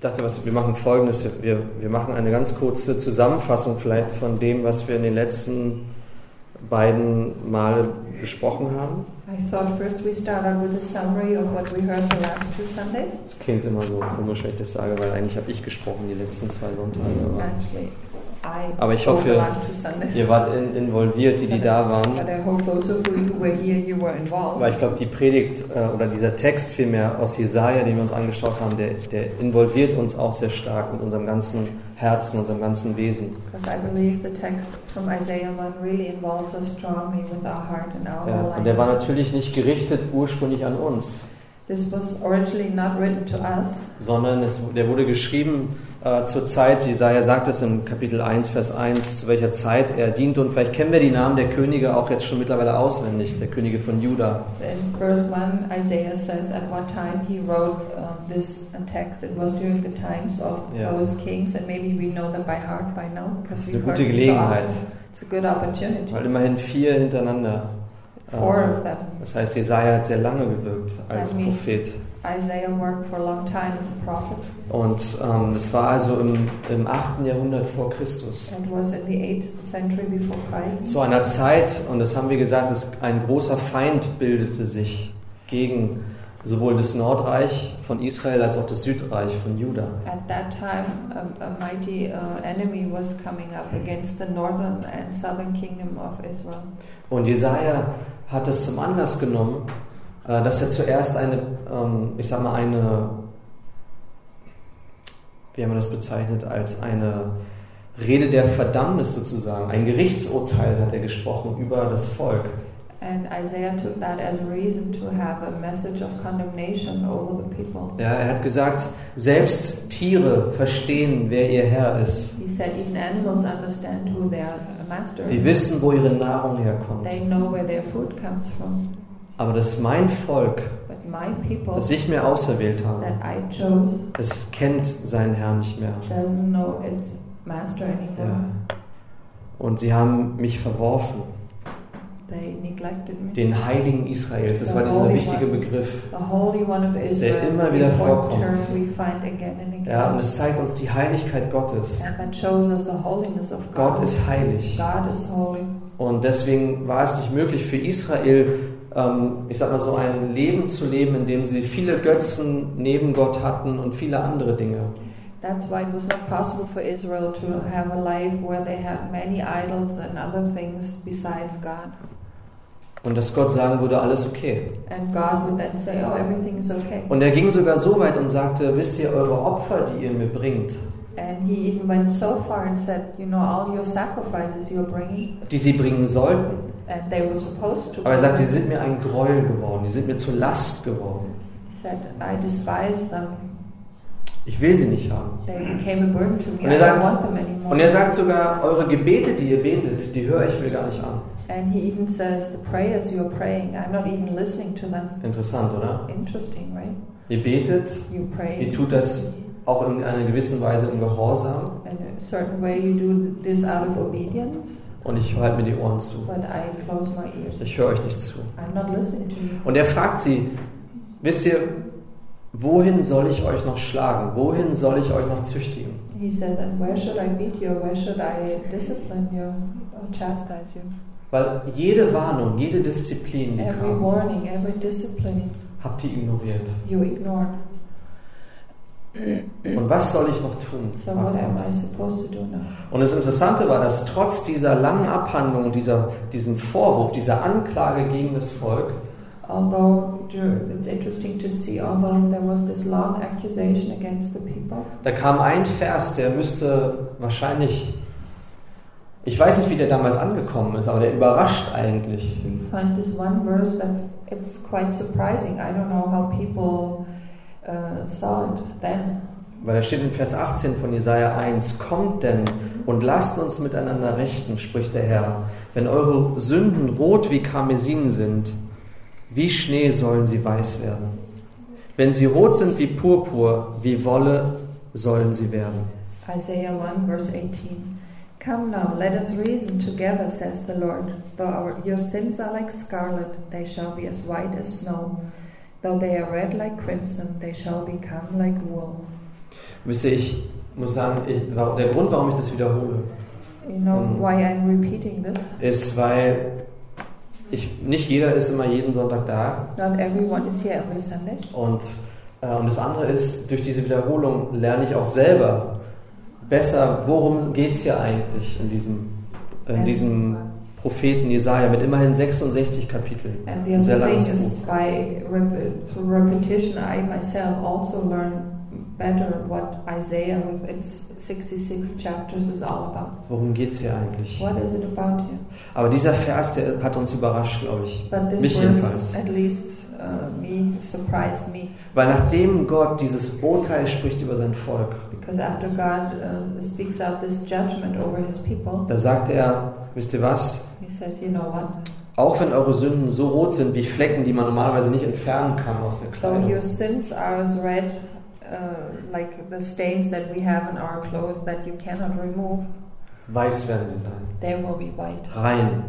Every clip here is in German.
Ich dachte, was, wir machen folgendes, wir, wir machen eine ganz kurze Zusammenfassung vielleicht von dem, was wir in den letzten beiden Male besprochen haben. I thought first we start out with a summary of what we heard the last two Sundays. Das klingt immer so komisch, wenn ich das sage, weil eigentlich habe ich gesprochen die letzten zwei Sonntage. Aber, ich hoffe, ihr wart in, involviert, die, die da waren. But I hope those of you who were here, you were involved. Weil ich glaube, die Predigt äh, oder dieser Text vielmehr aus Jesaja, den wir uns angeschaut haben, der, der involviert uns auch sehr stark mit unserem ganzen Herzen, unserem ganzen Wesen. Because I believe the text from Isaiah 1 really involves us strongly with our heart and our Ja, und der war natürlich nicht gerichtet ursprünglich an uns, This was originally not written to us, sondern es, der wurde geschrieben äh, zur Zeit, Jesaja sagt es im Kapitel 1, Vers 1, zu welcher Zeit er diente. Und vielleicht kennen wir die Namen der Könige auch jetzt schon mittlerweile auswendig, der Könige von Juda. In verse 1, Isaiah says at what time he wrote um, this text. It was during the times of Ja. those kings, and maybe we know them by heart by now Das ist eine gute so Gelegenheit. It's a good opportunity. weil immerhin vier hintereinander. Four äh, of them. Das heißt, Jesaja hat sehr lange gewirkt als Prophet. Isaiah worked for a long time as a prophet. Und ähm, das war also im, im 8. Jahrhundert vor Christus. It was in the 8th century before Christ. Zu einer Zeit, und das haben wir gesagt, dass ein großer Feind bildete sich gegen sowohl das Nordreich von Israel als auch das Südreich von Juda. At that time, a, a mighty uh, enemy was coming up against the northern and southern kingdom of Israel. Und Jesaja hat es zum Anlass genommen, dass er zuerst eine, ähm, ich sag mal, eine, wie haben wir das bezeichnet, als eine Rede der Verdammnis sozusagen, ein Gerichtsurteil hat er gesprochen über das Volk. And Isaiah took that as a reason to have a message of condemnation over the people. Ja, er hat gesagt, selbst Tiere verstehen, wer ihr Herr ist. He said even animals understand who their master Die is. wissen, wo ihre Nahrung herkommt. They know where their food comes from. Aber das mein Volk, people das ich mir auserwählt habe, chose es kennt seinen Herrn nicht mehr. Ja. Und sie haben mich verworfen, den Heiligen Israels. Das war dieser wichtige Begriff. Israel, immer wieder vorkommt. Ja, und es zeigt uns die Heiligkeit Gottes. Gott ist heilig. God is holy. Und deswegen war es nicht möglich für Israel, ich sag mal so, ein Leben zu leben, in dem sie viele Götzen neben Gott hatten und viele andere Dinge. That's why it was not possible for Israel to have a life where they had many idols and other things besides God. Und dass Gott sagen würde, alles okay. And God would then say, oh, everything is okay. Und er ging sogar so weit und sagte, wisst ihr, eure Opfer, die ihr mir bringt, And he even went so far and said, you know, all your sacrifices you're bringing, die sie bringen sollten, and they were supposed to. aber er sagt, die sind mir ein Gräuel geworden, die sind mir zur Last geworden. He said, I despise them. Ich will sie nicht haben. They became a burden to me. Und er, sagt, und er sagt sogar, eure Gebete, die ihr betet, die höre ich mir gar nicht an. And he even says, the prayers you're praying, I'm not even listening to them. Interessant, oder? Interesting, right? Ihr betet, You pray. ihr tut das auch in einer gewissen Weise im Gehorsam und ich halte mir die Ohren zu. but I close my ears. Ich höre euch nicht zu. Und er fragt sie, wisst ihr, wohin soll ich euch noch schlagen? Wohin soll ich euch noch züchtigen? Weil jede Warnung, jede Disziplin, die Every kam, warning, every habt ihr ignoriert. Und was soll ich noch tun? So what am I supposed to do now? Und das Interessante war, dass trotz dieser langen Abhandlung, dieser, diesem Vorwurf, dieser Anklage gegen das Volk, Although dur- it's interesting to see, although there was this long accusation against the people, da kam ein Vers, der müsste wahrscheinlich, ich weiß nicht, wie der damals angekommen ist, aber der überrascht eigentlich. we find this one verse that it's quite surprising. I don't know how people uh, saw it then. Weil da steht in Vers 18 von Jesaja 1: Kommt denn und lasst uns miteinander rechten, spricht der Herr. Wenn eure Sünden rot wie Karmesin sind, wie Schnee sollen sie weiß werden. Wenn sie rot sind wie Purpur, wie Wolle sollen sie werden. Isaiah 1, verse 18. Come now, let us reason together, says the Lord. Though our, your sins are like scarlet, they shall be as white as snow. Though they are red like crimson, they shall become like wool. Ihr, ich muss sagen, ich, der Grund, warum ich das wiederhole, You know Mm. why I'm repeating this? ist, weil ich, nicht jeder ist immer jeden Sonntag da. Not everyone is here every Sunday. Und, äh, und das andere ist, durch diese Wiederholung lerne ich auch selber besser, worum geht es hier eigentlich in diesem, in diesem Propheten Jesaja mit immerhin 66 Kapiteln. And the other thing is by through repetition, I myself also learn better what Isaiah with its 66 chapters is all about. Worum geht es hier eigentlich? What is it about here? Aber dieser Vers, der hat uns überrascht, glaube ich. But this Mich jedenfalls. at least uh, me surprised me Weil nachdem Gott dieses Urteil spricht über sein Volk, because after God uh, speaks out this judgment over His people, da sagt er, wisst ihr was? Says, "You know what? Auch wenn eure Sünden so rot sind wie Flecken, die man normalerweise nicht entfernen kann aus der Kleidung, your sins are as red, uh, like the stains that we have in our clothes that you cannot remove, weiß werden sie sein. they will be white, Rein.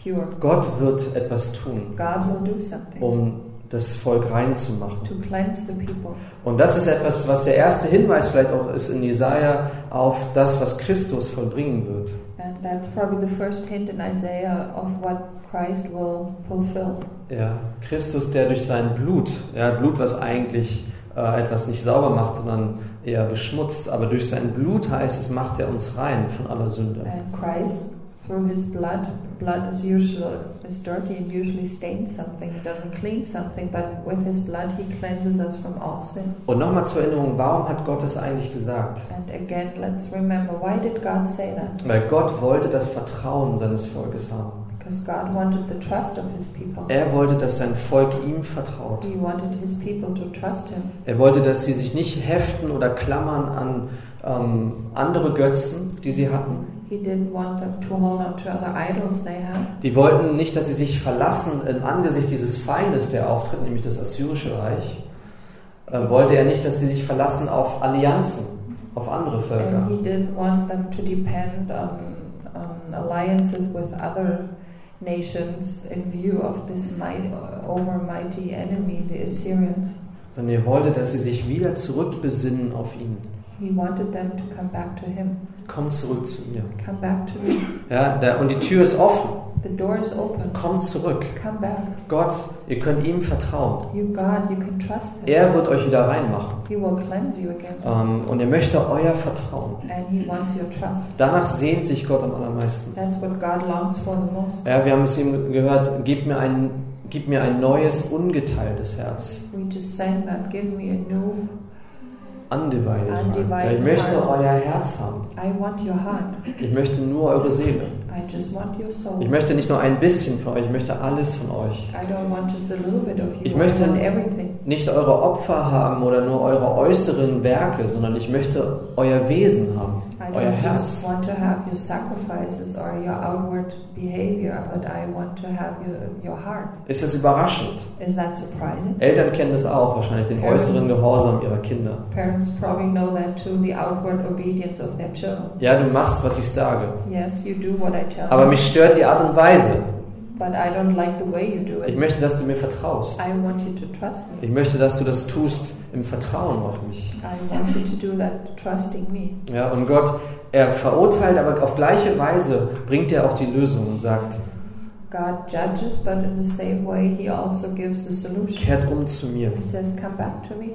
pure. Gott wird etwas tun, God will do something um das Volk rein zu machen. to cleanse the people." Und das ist etwas, was der erste Hinweis vielleicht auch ist in Jesaja auf das, was Christus vollbringen wird. And that's probably the first hint in Isaiah of what Christ will fulfill. Ja, Christus, der durch sein Blut, ja, Blut, was eigentlich äh, etwas nicht sauber macht, sondern eher beschmutzt, aber durch sein Blut heißt es, macht er uns rein von aller Sünde. And Christ, through his blood, blood is usually is dirty and usually stains something. It doesn't clean something, but with his blood he cleanses us from all sin. Und nochmal zur Erinnerung, warum hat Gott das eigentlich gesagt? And again, let's remember why did God say that? Weil Gott wollte das Vertrauen seines Volkes haben. Because God wanted the trust of his people. Er wollte, dass sein Volk ihm vertraut. He wanted his people to trust him. Er wollte, dass sie sich nicht heften oder klammern an ähm, andere Götzen, die sie hatten. He didn't want them to hold on to other idols they had. Die wollten nicht, dass sie sich verlassen im Angesicht dieses Feindes, der auftritt, nämlich das assyrische Reich. Äh, wollte er nicht, dass sie sich verlassen auf Allianzen, auf andere Völker. And he didn't want them to depend on, on alliances with other nations in view of this might, over mighty enemy, the Assyrians. Sondern er wollte, dass sie sich wieder zurückbesinnen auf ihn. He wanted them to come back to him. Komm zurück zu mir. Come back to me. Ja, da, und die Tür ist offen. The door is open. Kommt zurück. Come back. Gott, ihr könnt ihm vertrauen. You God, you can trust him. Er wird euch wieder reinmachen. He will cleanse you again. Ähm, und er möchte euer Vertrauen. And he wants your trust. Danach sehnt sich Gott am allermeisten. That's what God longs for the most. Ja, wir haben es eben gehört, gib mir ein, gib mir ein neues, ungeteiltes Herz. We just sang that. Give me a new. Undivided. Undivided Ja, ich möchte heart. euer Herz haben. I want your heart. Ich möchte nur eure Seele. I just want your soul. Ich möchte nicht nur ein bisschen von euch, ich möchte alles von euch. I don't want just a little bit of you. Ich möchte-. Nicht eure Opfer haben oder nur eure äußeren Werke, sondern ich möchte euer Wesen haben, I euer don't Herz. just want to have your sacrifices or your outward behavior, but I want to have your, your heart. Ist das überraschend? Is that surprising? Eltern kennen das auch wahrscheinlich, den äußeren Gehorsam ihrer Kinder. Parents probably know that too, the outward obedience of their children. Ja, du machst, was ich sage. Yes, you do what I tell Aber mich stört die Art und Weise. But I don't like the way you do Ich it. möchte, dass du mir vertraust. I want you to trust me. Ich möchte, dass du das tust im Vertrauen auf mich. I want you to do that, trusting me. Ja, und Gott, er verurteilt, aber auf gleiche Weise bringt er auch die Lösung und sagt, God judges, but in the same way, He also gives the solution. kehrt um zu mir. He says, Come back to me,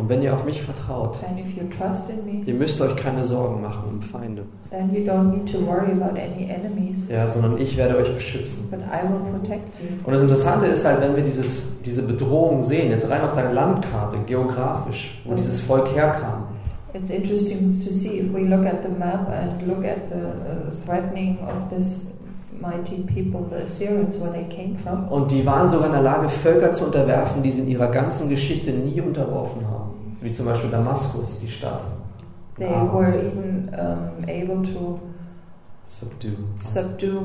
Und wenn ihr auf mich vertraut, and if you trust in me, ihr müsst euch keine Sorgen machen um Feinde. then you don't need to worry about any enemies, Ja, sondern ich werde euch beschützen. but I will protect you. Und das Interessante ist halt, wenn wir dieses, diese Bedrohung sehen, jetzt rein auf der Landkarte, geografisch, wo dieses Volk herkam. It's interesting to see if we look at the map and look at the uh, threatening of this mighty people, the Assyrians, where they came from. Und die waren sogar in der Lage, Völker zu unterwerfen, die sie in ihrer ganzen Geschichte nie unterworfen haben. Wie zum Beispiel Damaskus, die Stadt. They Ah. were even um, able to Subdue. subdue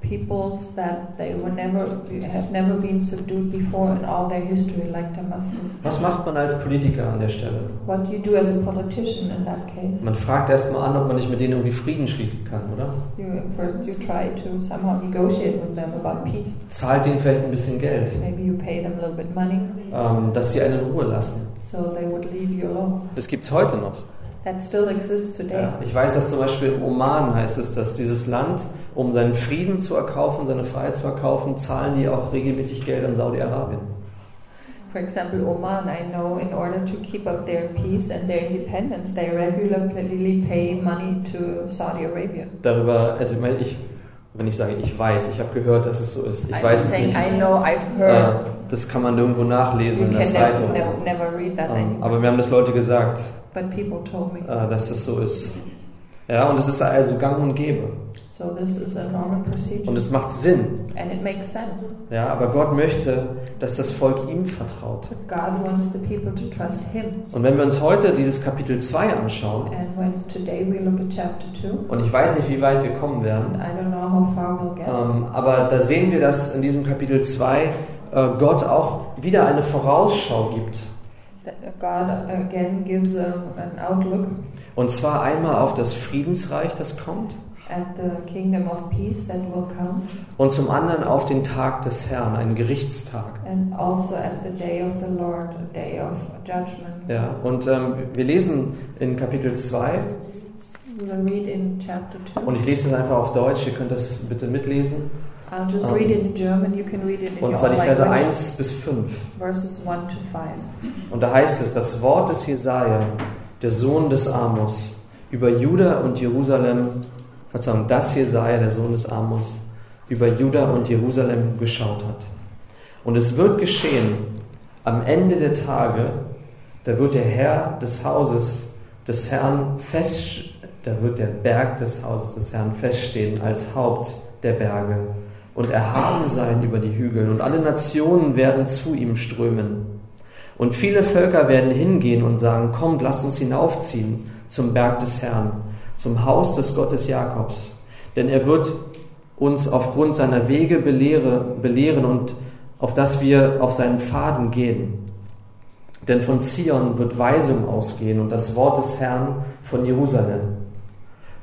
peoples that they were never have never been subdued before in all their history, like Damascus. Was macht man als Politiker an der Stelle? What do you do as a politician in that case? Man fragt erstmal an, ob man nicht mit denen irgendwie Frieden schließen kann, oder? You, first, you try to somehow negotiate with them about peace. Zahlt denen vielleicht ein bisschen Geld, Maybe you pay them a little bit money ähm, dass sie einen in Ruhe lassen. so they would leave you alone. Das gibt es heute noch. That still exists today. Ja, ich weiß, dass zum Beispiel im Oman heißt es, dass dieses Land, um seinen Frieden zu erkaufen, seine Freiheit zu erkaufen, zahlen die auch regelmäßig Geld an Saudi-Arabien. For example, Oman, I know in order to keep up their peace and their independence, they regularly pay money to Saudi Arabia. Darüber, also ich meine, ich, wenn ich sage, ich weiß, ich habe gehört, dass es so ist. Ich I'm weiß es nicht. I know, I've Äh, heard. das kann man nirgendwo nachlesen you in der Zeitung. never, never read that Ähm, aber mir haben das Leute gesagt, But people told me. äh, dass das so ist. Ja, und es ist also gang und gäbe. So this is a normal procedure. Und es macht Sinn. and it makes sense. Ja, aber Gott möchte, dass das Volk ihm vertraut. But God wants the people to trust Him. Und wenn wir uns heute dieses Kapitel 2 anschauen, And when today we look at chapter 2, und ich weiß nicht, wie weit wir kommen werden, I don't know how far we'll get. ähm, aber da sehen wir, dass in diesem Kapitel 2 äh, Gott auch wieder eine Vorausschau gibt. God again gives a, an outlook Und zwar einmal auf das Friedensreich, das kommt, at the kingdom of peace that will come, und zum anderen auf den Tag des Herrn, einen Gerichtstag. and also at the day of the Lord, a day of judgment. Ja, und ähm, wir lesen in Kapitel 2, We will read in chapter 2. und ich lese das einfach auf Deutsch, ihr könnt das bitte mitlesen, I'll just Um, read it in German. You can read it in und zwar die Verse language. 1 bis 5. Verses 1 to 5. Und da heißt es, das Wort des Jesaja, der Sohn des Amos, über Juda und Jerusalem, Verzeihung, das Jesaja, der Sohn des Amos, über Juda und Jerusalem geschaut hat. Und es wird geschehen, am Ende der Tage, da wird der Herr des Hauses des Herrn fest, da wird der Berg des Hauses des Herrn feststehen als Haupt der Berge und erhaben sein über die Hügel und alle Nationen werden zu ihm strömen. Und viele Völker werden hingehen und sagen, kommt, lasst uns hinaufziehen zum Berg des Herrn, zum Haus des Gottes Jakobs. Denn er wird uns aufgrund seiner Wege belehre, belehren und auf dass wir auf seinen Pfaden gehen. Denn von Zion wird Weisung ausgehen und das Wort des Herrn von Jerusalem.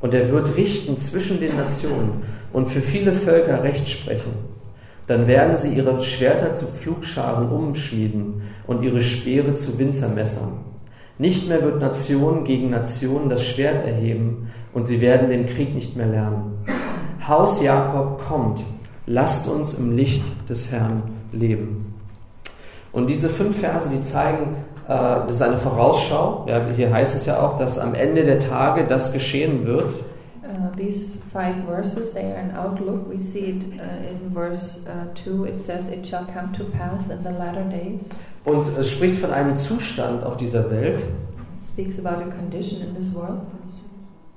Und er wird richten zwischen den Nationen und für viele Völker Recht sprechen. Dann werden sie ihre Schwerter zu Pflugscharen umschmieden und ihre Speere zu Winzermessern. Nicht mehr wird Nation gegen Nation das Schwert erheben und sie werden den Krieg nicht mehr lernen. Haus Jakob kommt, lasst uns im Licht des Herrn leben. Und diese fünf Verse, die zeigen, äh, das ist eine Vorausschau. Ja, hier heißt es ja auch, dass am Ende der Tage das geschehen wird. Uh, these five verses, they are an outlook. We see it uh, in verse uh, 2. It says, It shall come to pass in the latter days. Und es spricht von einem Zustand auf dieser Welt, It speaks about a condition in this world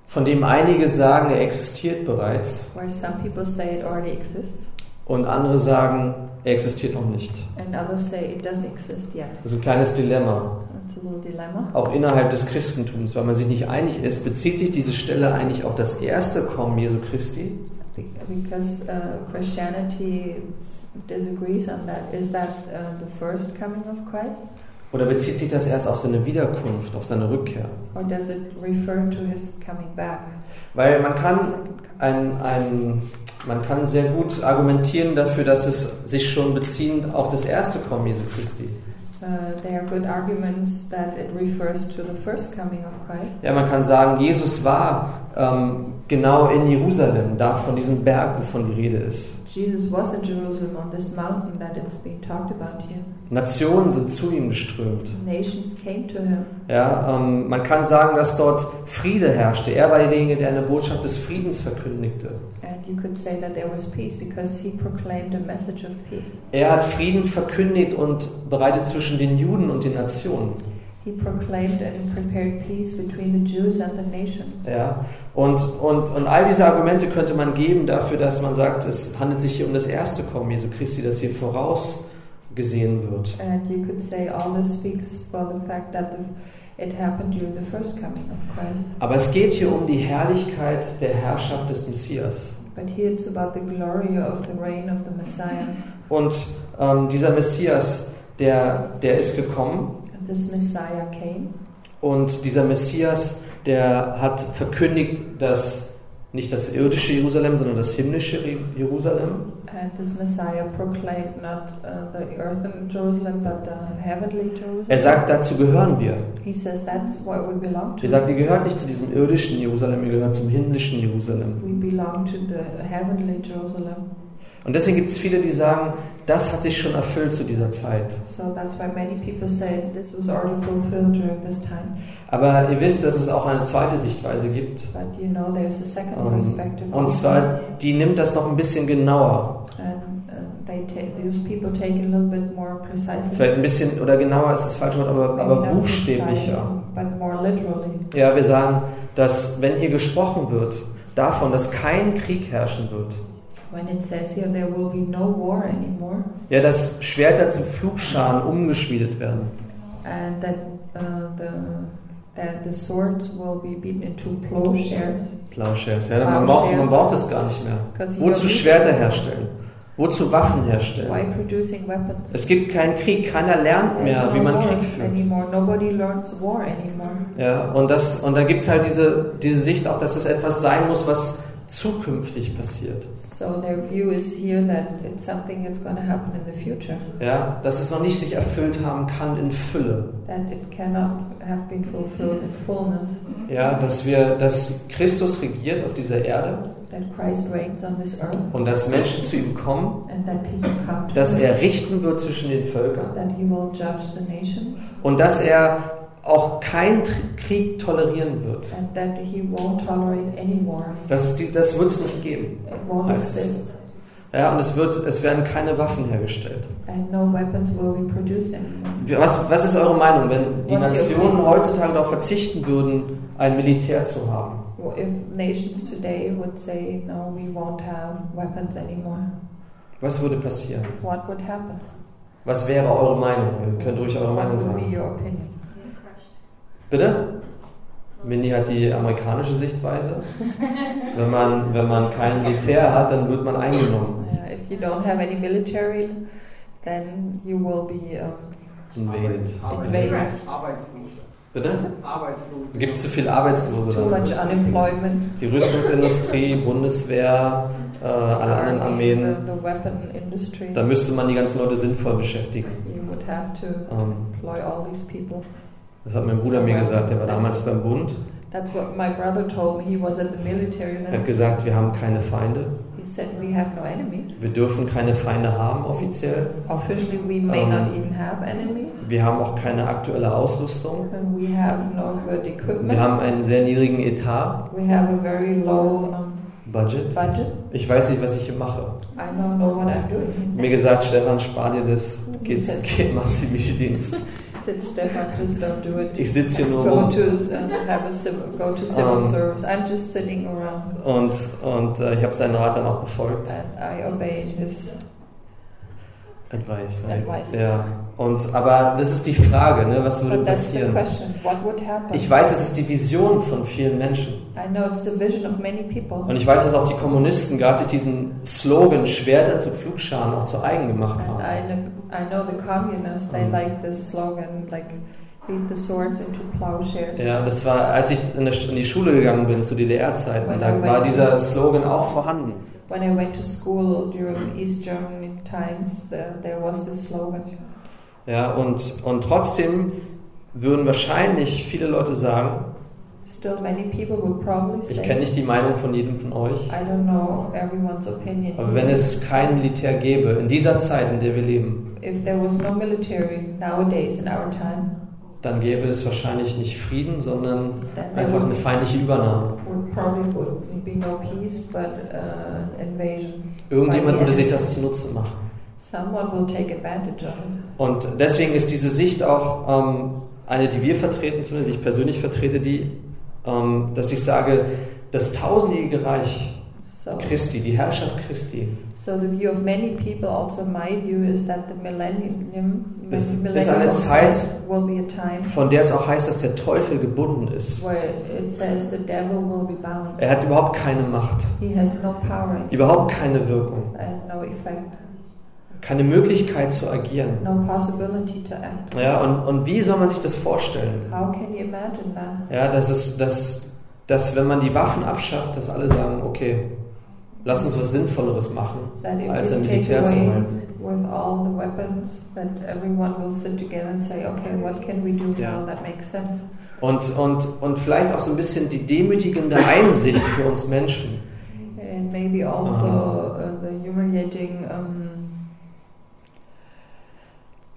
von dem einige sagen, er existiert bereits where some people say it already exists, und andere sagen, er existiert noch nicht. and others say it doesn't exist yet. Das ist ein kleines Dilemma, auch innerhalb des Christentums, weil man sich nicht einig ist, bezieht sich diese Stelle eigentlich auf das erste Kommen Jesu Christi Be- Because uh, Christianity disagrees on that. Is that uh, the first coming of Christ? oder bezieht sich das erst auf seine Wiederkunft, auf seine Rückkehr? Or does it refer to his coming back? Weil man kann ein, ein, man kann sehr gut argumentieren dafür, dass es sich schon bezieht auf das erste Kommen Jesu Christi. Uh, they are good arguments that it refers to the first coming of Christ. Ja, man kann sagen, Jesus war ähm, genau in Jerusalem, da von diesem Berg, wovon die Rede ist. Jesus was in Jerusalem on this mountain that it's being talked about here. Nationen sind zu ihm geströmt. Nations came to him. Ja, ähm, man kann sagen, dass dort Friede herrschte. Er war derjenige, der eine Botschaft des Friedens verkündigte. And you could say that there was peace because he proclaimed a message of peace. Er hat Frieden verkündigt und bereitet zwischen den Juden und den Nationen. He proclaimed and prepared peace between the Jews and the nations. Ja, und, und, und all diese Argumente könnte man geben dafür, dass man sagt, es handelt sich hier um das erste Kommen Jesu Christi, das hier vorausgesehen wird. And you could say all this speaks for the fact that the, it happened during the first coming of Christ. Aber es geht hier um die Herrlichkeit der Herrschaft des Messias. But here it's about the glory of the reign of the Messiah. Und ähm, dieser Messias, der, der ist gekommen this Messiah came. und dieser Messias, der hat verkündigt, dass Nicht das irdische Jerusalem, sondern das himmlische Jerusalem. And this Messiah proclaimed not uh, the earthen Jerusalem, but the heavenly Jerusalem. Er sagt, dazu gehören wir. He says that's what we belong to. Er sagt, ihr gehört nicht zu diesem irdischen Jerusalem, ihr gehört zum himmlischen Jerusalem. We belong to the heavenly Jerusalem. Und deswegen gibt es viele, die sagen, das hat sich schon erfüllt zu dieser Zeit. So say. Aber ihr wisst, dass es auch eine zweite Sichtweise gibt. But you know second Ähm. Und zwar, die nimmt das noch ein bisschen genauer. and uh, they take these people take it a little bit more precisely. Vielleicht ein bisschen, oder genauer ist das falsche Wort, aber, aber buchstäblicher. Ja, wir sagen, dass wenn hier gesprochen wird, davon, dass kein Krieg herrschen wird, here there will be no war anymore, ja, dass Schwerter zu Flugscharen umgeschmiedet werden, and that uh, the that the swords will be beaten into plowshares. Plowshares, ja, man braucht, man braucht es gar nicht mehr. Wozu Schwerter herstellen? Wozu Waffen herstellen? Es gibt keinen Krieg, keiner lernt mehr, wie man Krieg führt. Ja, und, das, und da gibt es halt diese, diese Sicht auch, dass es etwas sein muss, was zukünftig passiert. So their view is here that it's something that's going to happen in the future. Ja, dass es noch nicht sich erfüllt haben kann in Fülle. That it cannot have been fulfilled in fullness. Ja, dass wir, dass Christus regiert auf dieser Erde That Christ reigns on this earth, und dass Menschen zu ihm kommen, and that people come to dass er richten wird zwischen den Völkern that he will judge the nation und dass er auch keinen Krieg tolerieren wird. and that he won't tolerate any war. Das, das wird es nicht geben. Ja, und es, wird, es werden keine Waffen hergestellt. and no weapons will be produced anymore. Was, was ist eure Meinung, wenn die What's Nationen heutzutage darauf verzichten würden, ein Militär zu haben? Say, no, Was würde passieren? what would happen? Was wäre eure Meinung? Ihr könnt ruhig eure Meinung sagen. Bitte? Minnie hat die amerikanische Sichtweise. Wenn man, wenn man kein Militär hat, dann wird man eingenommen. Uh, if you don't have any military, then you will be um, Invaded. Invaded. Arbeitslose. Bitte? Arbeitslose. Gibt es zu viele Arbeitslose? too much unemployment. Die Rüstungsindustrie, Bundeswehr, äh, alle anderen Armeen. the, the weapon industry. Da müsste man die ganzen Leute sinnvoll beschäftigen. You would have to Ähm, employ all these people. Das hat mein Bruder mir gesagt, der war damals beim Bund. That's what my brother told me. He was at the military Er hat gesagt, wir haben keine Feinde. he said we have no enemies. Wir dürfen keine Feinde haben offiziell. Officially, we may Um, not even have enemies, Wir haben auch keine aktuelle Ausrüstung. and we have no good equipment. Wir haben einen sehr niedrigen Etat, we have a very low um, Budget. budget. Ich weiß nicht, was ich hier mache. I don't know what I'm doing. Mir gesagt, Stefan, spar dir das, geht, geht mach ziemlichen Dienst. said Stefan, just don't do it. Ich sitze hier nur Go rum to uh, have a civil, go to civil Um, service. I'm just sitting around, und, und äh, ich habe seinen Rat dann auch befolgt. and I obey his. Advice. Advice. Ja. Und, aber das ist die Frage, ne? was würde passieren? Ich weiß, es ist die Vision von vielen Menschen. I know it's the vision of many people. Und ich weiß, dass auch die Kommunisten gerade sich diesen Slogan Schwerter zu Pflugscharen auch zu eigen gemacht haben. I know, I know the communists, they Um. like this slogan, like beat the swords into plowshares. Ja, das war, als ich in, in die Schule gegangen bin zu DDR-Zeiten, da war dieser Slogan auch vorhanden. When I went to school during East Germany times, the, there was this slogan. Ja, und, und trotzdem würden wahrscheinlich viele Leute sagen, Still, many people would probably ich say, kenne nicht die Meinung von jedem von euch, I don't know everyone's opinion. aber wenn es kein Militär gäbe, in dieser Zeit, in der wir leben, if there was no military nowadays in our time, dann gäbe es wahrscheinlich nicht Frieden, sondern einfach eine feindliche Übernahme. would probably would be no peace, but uh, invasion. Irgendjemand würde sich das zunutze machen. Someone will take advantage of it. Und deswegen ist diese Sicht auch ähm, eine, die wir vertreten, zumindest ich persönlich vertrete die, ähm, dass ich sage, das tausendjährige Reich So, Christi, die Herrschaft Christi, so the view of many people, also my view, is that the millennium, ist millennium eine of Zeit- Christ will be a time von der es auch heißt, dass der Teufel gebunden ist. where it says the devil will be bound. Er hat überhaupt keine Macht, He has no power überhaupt keine Wirkung, no keine Möglichkeit zu agieren. no possibility to act. Ja, und, und wie soll man sich das vorstellen? How can you imagine that? Ja, dass, es, dass, dass wenn man die Waffen abschafft, dass alle sagen, okay, lass uns was Sinnvolleres machen, als ein Militär zu halten. with all the weapons, that everyone will sit together and say, okay, what can we do Yeah. now that makes sense? Und, und, und vielleicht auch so ein bisschen die demütigende Einsicht für uns Menschen, And maybe also uh, the humiliating um,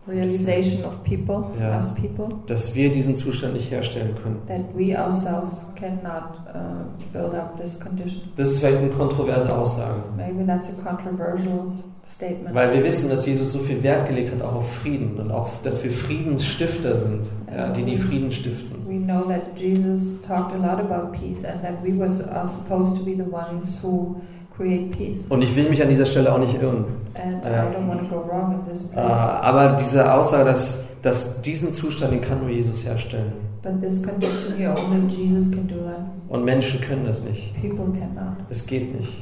realization of people, Yeah. us people, dass wir diesen Zustand nicht herstellen können. that we ourselves cannot uh, build up this condition. Das ist vielleicht eine kontroverse Aussage, Maybe that's a controversial statement. weil wir wissen, dass Jesus so viel Wert gelegt hat, auch auf Frieden und auch, dass wir Friedensstifter sind, ja, die die Frieden stiften. We know that Jesus talked a lot about peace and that we was, are supposed to be the ones who. Und ich will mich an dieser Stelle auch nicht irren. Äh, aber diese Aussage, dass, dass diesen Zustand, den kann nur Jesus herstellen. Here, Jesus. Und Menschen können das nicht. Es geht nicht.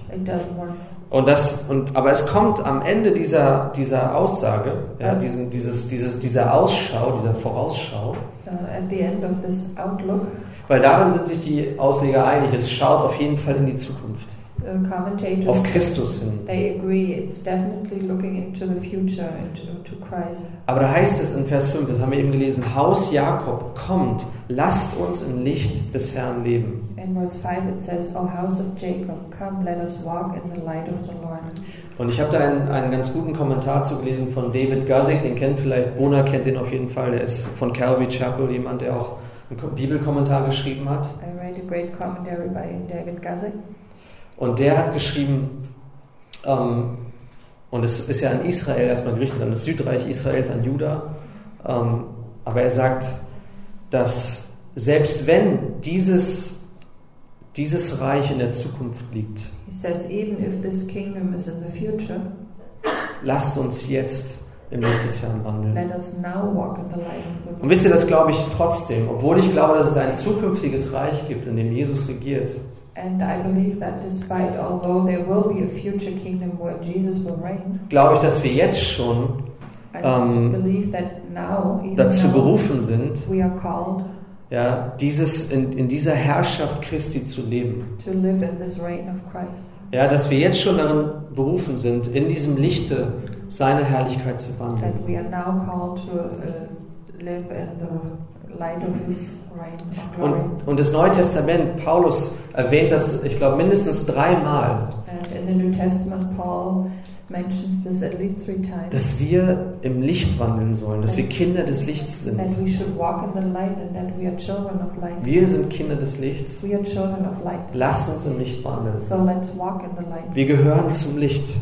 Und das, und, aber es kommt am Ende dieser, dieser Aussage, ja, diesen, dieses, dieses, dieser Ausschau, dieser Vorausschau, Uh, outlook, weil darin sind sich die Ausleger einig, es schaut auf jeden Fall in die Zukunft, commentators auf Christus hin. they agree it's definitely looking into the future, into to Christ. Aber da heißt es in Vers 5, das haben wir eben gelesen, Haus Jakob, kommt, lasst uns im Licht des Herrn leben. In verse 5 it says, O house of Jacob, come let us walk in the light of the Lord. Und ich habe da einen, einen ganz guten Kommentar zu gelesen von David Guzik, den kennt vielleicht, Bona kennt den auf jeden Fall, der ist von Calvary Chapel, jemand, der auch einen Ko- Bibelkommentar geschrieben hat. I read a great commentary by David Guzik. Und der hat geschrieben, ähm, und es ist ja an Israel erstmal gerichtet, an das Südreich Israels, an Juda, ähm, aber er sagt, dass selbst wenn dieses, dieses Reich in der Zukunft liegt, He says, even if this kingdom is in the future, lasst uns jetzt im Licht des Herrn wandeln. let us now walk in the light of the Und wisst ihr, das glaube ich trotzdem, obwohl ich glaube, dass es ein zukünftiges Reich gibt, in dem Jesus regiert, And I believe that despite, although there will be a future kingdom where Jesus will reign, glaube ich, dass wir jetzt schon even dazu berufen sind, we are called ja, dieses, in, in dieser Herrschaft Christi zu leben. to live in this reign of Christ. Ja, dass wir jetzt schon darin berufen sind, in diesem Lichte seiner Herrlichkeit zu wandeln. Und, und das Neue Testament, Paulus erwähnt das, ich glaube, mindestens dreimal, times. dass wir im Licht wandeln sollen, dass wir Kinder des Lichts sind. Wir sind Kinder des Lichts. Lasst uns im Licht wandeln. Wir gehören zum Licht,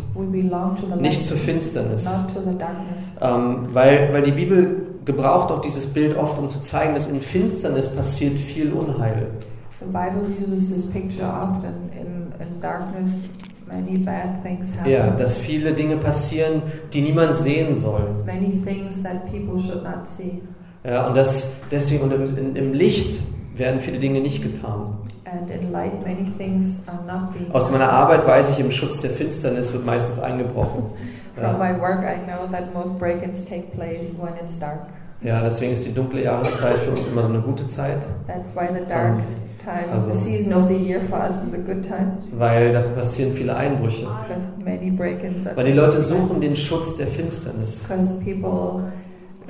nicht zur Finsternis. Ähm, weil, weil die Bibel gebraucht auch dieses Bild oft, um zu zeigen, dass in Finsternis passiert viel Unheil. The Bible uses this picture often. In, in darkness, many bad things happen. Ja, dass viele Dinge passieren, die niemand sehen soll. many things that people should not see. Ja, und das deswegen und im, im Licht werden viele Dinge nicht getan. Aus meiner Arbeit weiß ich, im Schutz der Finsternis wird meistens eingebrochen. From Ja, my work, I know that most break-ins take place when it's dark. Ja, deswegen ist die dunkle Jahreszeit für uns immer so eine gute Zeit, That's why the dark time, Also- the season of the year for us is a good time weil da passieren viele Einbrüche. many break-ins Weil die Leute suchen den Schutz der Finsternis. because people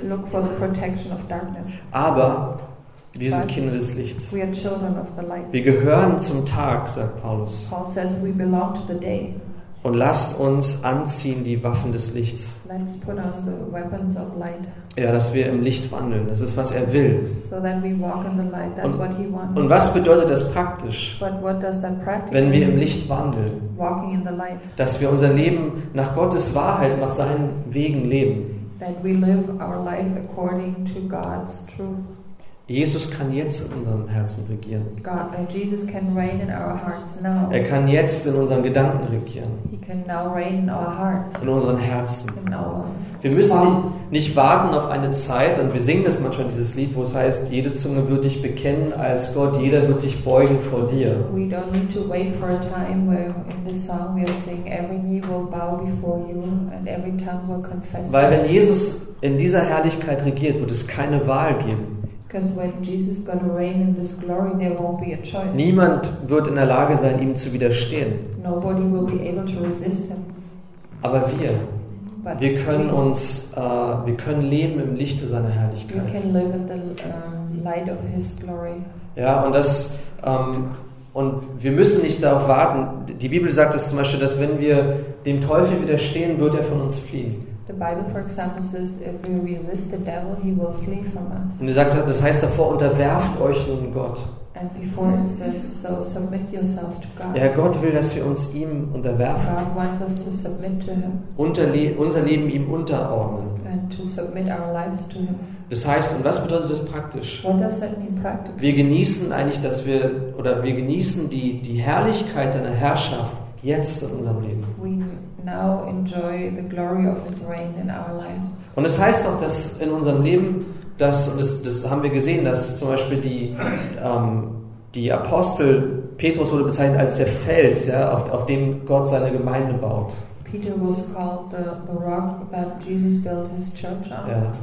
look for the protection of darkness. Aber wir sind Kinder des Lichts. We are children of the light. Wir gehören zum Tag, sagt Paulus. Paul says we belong to the day. Und lasst uns anziehen die Waffen des Lichts. Let's put on the weapons of light Ja, dass wir im Licht wandeln. Das ist, was er will. so Und- was bedeutet das praktisch, But what does that practically wenn wir im? Licht wandeln? Walking in the light. Dass wir unser Leben nach Gottes Wahrheit, nach seinen Wegen leben. That we live our life according to God's truth. Jesus kann jetzt in unserem Herzen regieren. God, uh, Jesus can reign in our hearts now. Er kann jetzt in unseren Gedanken regieren. He can now reign in our hearts, In unseren Herzen. in our Wir müssen nicht, nicht warten auf eine Zeit, und wir singen das manchmal, dieses Lied, wo es heißt, jede Zunge wird dich bekennen als Gott, jeder wird sich beugen vor dir. We don't need to wait for a time where in this song we are saying every knee will bow before you and every tongue will confess. Weil wenn Jesus in dieser Herrlichkeit regiert, wird es keine Wahl geben. Because when Jesus is going to reign in this glory, there won't be a choice. Niemand wird in der Lage sein, ihm zu widerstehen. Nobody will be able to resist him. Aber wir, But wir können uns, äh, wir können leben im Lichte seiner we Herrlichkeit. can live in the light of His glory. Ja, und das, ähm, und wir müssen nicht darauf warten. Die Bibel sagt es zum Beispiel, dass wenn wir dem Teufel widerstehen, wird er von uns fliehen. The Bible, for example, says if we resist the devil, he will flee from us. Und er sagt, das heißt davor, unterwerft euch nun Gott. And before it says, so submit yourselves to God. Ja, Gott will, dass wir uns ihm unterwerfen, God wants us to submit to Him unterle unser Leben ihm unterordnen. and to submit our lives to Him. Das heißt, und was bedeutet das praktisch? What does that mean practically? Wir genießen eigentlich, dass wir, oder wir genießen die, die Herrlichkeit seiner Herrschaft jetzt in unserem Leben. Now enjoy the glory of His reign in our lives. Und es das heißt auch, dass in unserem Leben, dass, das, das haben wir gesehen, dass zum Beispiel die, ähm, die Apostel, Petrus wurde bezeichnet als der Fels, ja, auf, auf dem Gott seine Gemeinde baut. Peter was called the, the rock that Jesus built His church on. Ja.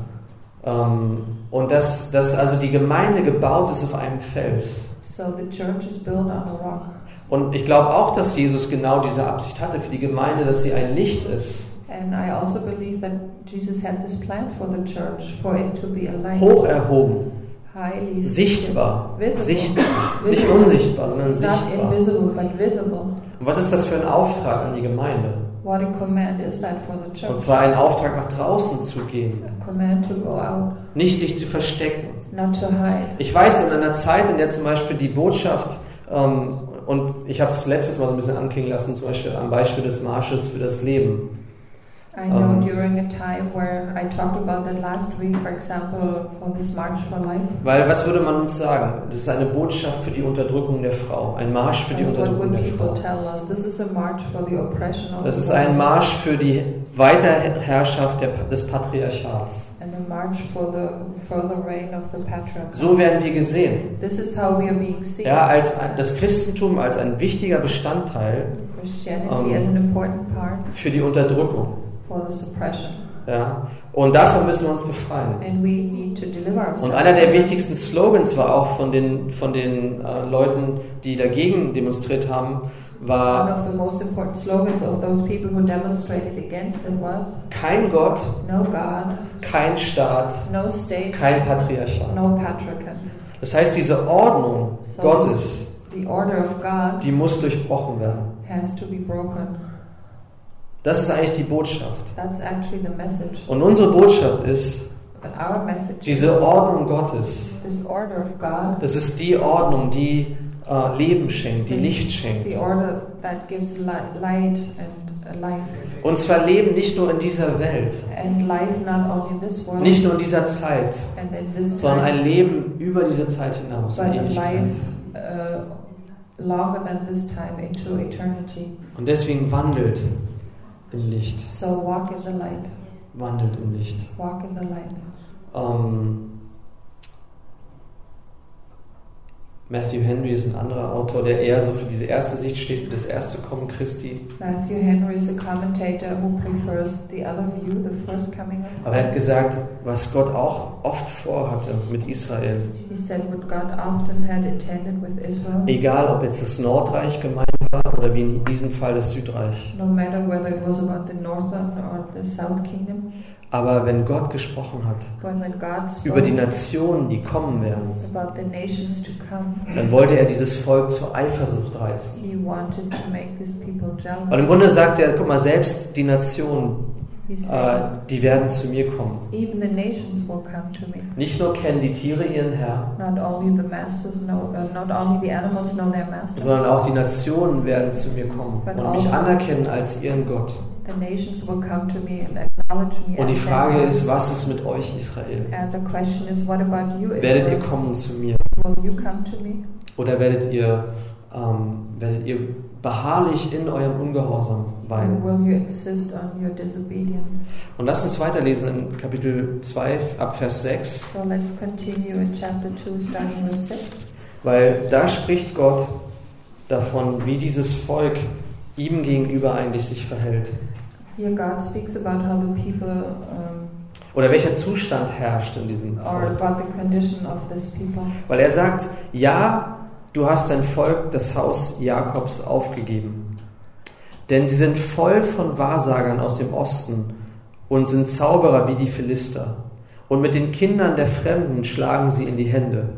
Ähm, und dass, dass also die Gemeinde gebaut ist auf einem Fels. So the church is built on a rock. Und ich glaube auch, dass Jesus genau diese Absicht hatte für die Gemeinde, dass sie ein Licht ist. And I also believe that Jesus had this plan for the church, for it to be a light, Hoch erhoben, highly sichtbar, visible, sichtbar, nicht visible. unsichtbar, sondern not sichtbar. Und was ist das für ein Auftrag an die Gemeinde? What a command is that for the Und church? zwar ein Auftrag nach draußen zu gehen, A command to go out, nicht sich zu verstecken. not to hide. Ich weiß, in einer Zeit, in der zum Beispiel die Botschaft, ähm, und ich habe es letztes Mal so ein bisschen anklingen lassen, zum Beispiel am Beispiel des Marsches für das Leben. I know Um, during a time where I talked about that last week, for example, for this March for Life. Weil was würde man uns sagen? Das ist eine Botschaft für die Unterdrückung der Frau, ein Marsch für die Unterdrückung der Frau. tell us? This is a march for the oppression of Das ist ein Marsch für die Weiterherrschaft des Patriarchats. So werden wir gesehen. This is how we are being seen. Ja, als das Christentum als ein wichtiger Bestandteil Um, part für die Unterdrückung. for the suppression, Ja? Und davon müssen wir uns befreien. and we need to deliver ourselves. Und einer der wichtigsten Slogans war auch von den, von den äh, Leuten, die dagegen demonstriert haben, war of the most important slogans of those people who demonstrated against it was kein Gott, no God, kein Staat, no state, kein Patriarchat. no. Das heißt, diese Ordnung So Gottes, The order of God die muss durchbrochen werden. has to be broken. Das ist eigentlich die Botschaft. That's actually the message. Und unsere Botschaft ist, diese Ordnung Gottes, this order of God, das ist die Ordnung, die äh, Leben schenkt, die Licht the schenkt. order that gives li- light and life. Und zwar Leben nicht nur in dieser Welt, And life not only in this world nicht nur in dieser Zeit, sondern ein Leben über diese Zeit hinaus, uh, longer than this time into eternity. Und deswegen wandelt im Licht, So walk in the light. wandelt im Licht. Walk in the light. Ähm, Matthew Henry ist ein anderer Autor, der eher so für diese erste Sicht steht, für das erste Kommen Christi. Matthew Henry is a commentator who prefers the other view, the first coming of Aber er hat gesagt, was Gott auch oft vorhatte mit Israel, He said what God often had intended with Israel, egal ob jetzt das Nordreich gemeint war oder wie in diesem Fall das Südreich, no matter whether it was about the northern or the south kingdom, aber wenn Gott gesprochen hat über die Nationen, die kommen werden, about the nations to come, dann wollte er dieses Volk zur Eifersucht reizen. Und im. Grunde sagt er, guck mal, selbst die Nationen, äh, die werden zu mir kommen. even the nations will come to me. Nicht nur kennen die Tiere ihren Herrn, Not only the masters know, uh, sondern auch die Nationen werden zu mir kommen und mich anerkennen als ihren Gott. the nations will come to me and. Und die Frage ist, was ist mit euch, Israel? Question is, you, Werdet ihr Israel? kommen zu mir? Oder werdet ihr, ähm, werdet ihr beharrlich in eurem Ungehorsam disobedience? Und lasst uns weiterlesen in Kapitel 2 ab Vers 6, So let's continue in chapter 2, starting with 6. weil da spricht Gott davon, wie dieses Volk ihm gegenüber eigentlich sich verhält. Here God speaks about how the people um, Oder welcher Zustand herrscht in diesem Volk? Weil er sagt, ja, du hast dein Volk, das Haus Jakobs, aufgegeben. Denn sie sind voll von Wahrsagern aus dem Osten und sind Zauberer wie die Philister. Und mit den Kindern der Fremden schlagen sie in die Hände.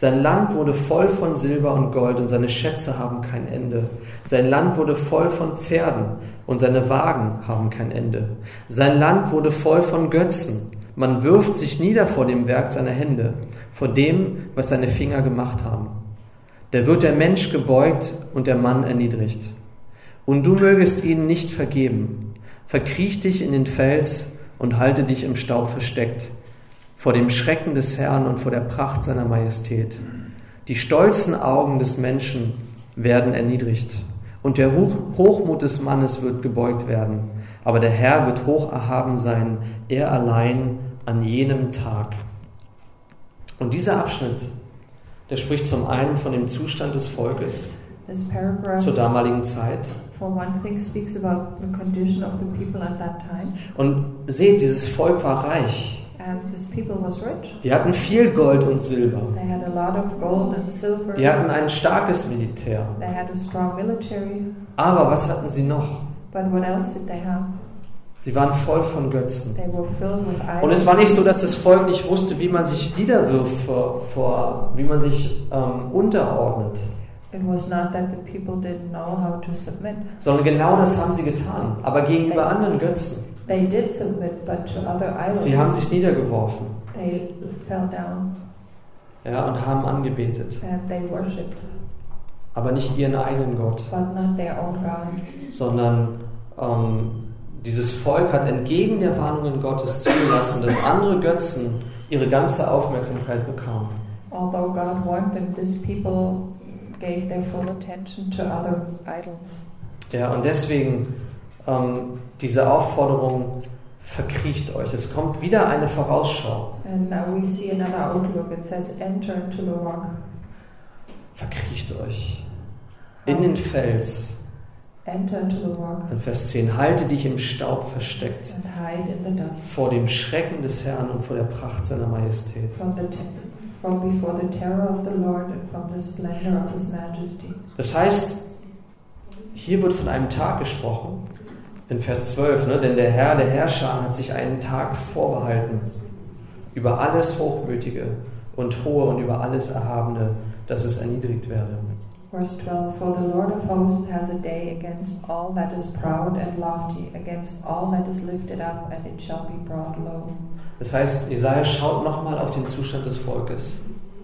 Sein Land wurde voll von Silber und Gold und seine Schätze haben kein Ende. Sein Land wurde voll von Pferden und seine Wagen haben kein Ende. Sein Land wurde voll von Götzen. Man wirft sich nieder vor dem Werk seiner Hände, vor dem, was seine Finger gemacht haben. Da wird der Mensch gebeugt und der Mann erniedrigt. Und du mögest ihnen nicht vergeben. Verkriech dich in den Fels und halte dich im Staub versteckt, vor dem Schrecken des Herrn und vor der Pracht seiner Majestät. Die stolzen Augen des Menschen werden erniedrigt, und der Hoch Hochmut des Mannes wird gebeugt werden. Aber der Herr wird hoch erhaben sein, er allein an jenem Tag. Und dieser Abschnitt, der spricht zum einen von dem Zustand des Volkes zur damaligen Zeit. for one thing, speaks about the condition of the people at that time. Und seht, dieses Volk war reich. And this people was rich. Die hatten viel Gold und Silber. They had a lot of gold and silver. Die hatten ein starkes Militär. They had a strong military. Aber was hatten sie noch? But what else did they have? Sie waren voll von Götzen. Und es war nicht so, dass das Volk nicht wusste, wie man sich niederwirft vor, vor wie man sich ähm, unterordnet, It was not that the people didn't know how to submit. sondern genau das haben sie getan. Aber gegenüber anderen Götzen. They did submit, but to other idols, Sie haben sich niedergeworfen they fell down ja, und haben angebetet. and they worshipped, Aber nicht ihren eigenen Gott, but not their own God. sondern ähm, dieses Volk hat entgegen der Warnungen Gottes zugelassen, dass andere Götzen ihre ganze Aufmerksamkeit bekamen. Although God warned them, these people gave their full attention to other idols. Ja, und deswegen ähm, diese Aufforderung, verkriecht euch. Es kommt wieder eine Vorausschau. And now we see another outlook. It says, Enter into the rock. Verkriecht euch in den Fels. Enter into the rock In Vers 10, halte dich im Staub versteckt and hide in the dust vor dem Schrecken des Herrn und vor der Pracht seiner Majestät. from, the from before the terror of the Lord and from the splendor of His majesty. Das heißt, hier wird von einem Tag gesprochen, in Vers 12, ne? denn der Herr, der Herrscher, hat sich einen Tag vorbehalten über alles Hochmütige und Hohe und über alles Erhabene, dass es erniedrigt werde. Verse 12 For the Lord of hosts has a day against all that is proud and lofty, against all that is lifted up, and it shall be brought low. Das heißt, Jesaja schaut nochmal auf den Zustand des Volkes.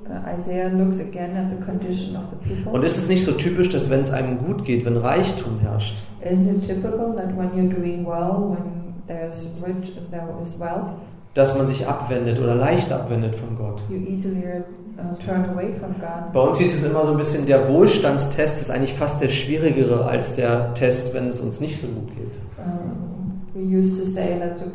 Uh, Isaiah looks again at the condition of the people. Und ist es nicht so typisch, dass wenn es einem gut geht, wenn Reichtum herrscht, Isn't it typical that when you're doing well, when there's rich and there is wealth, dass man sich abwendet oder leicht abwendet von Gott? you easily uh, turn away from God? Bei uns hieß es immer so ein bisschen, der Wohlstandstest ist eigentlich fast der schwierigere als der Test, wenn es uns nicht so gut geht. Um, we used to say that the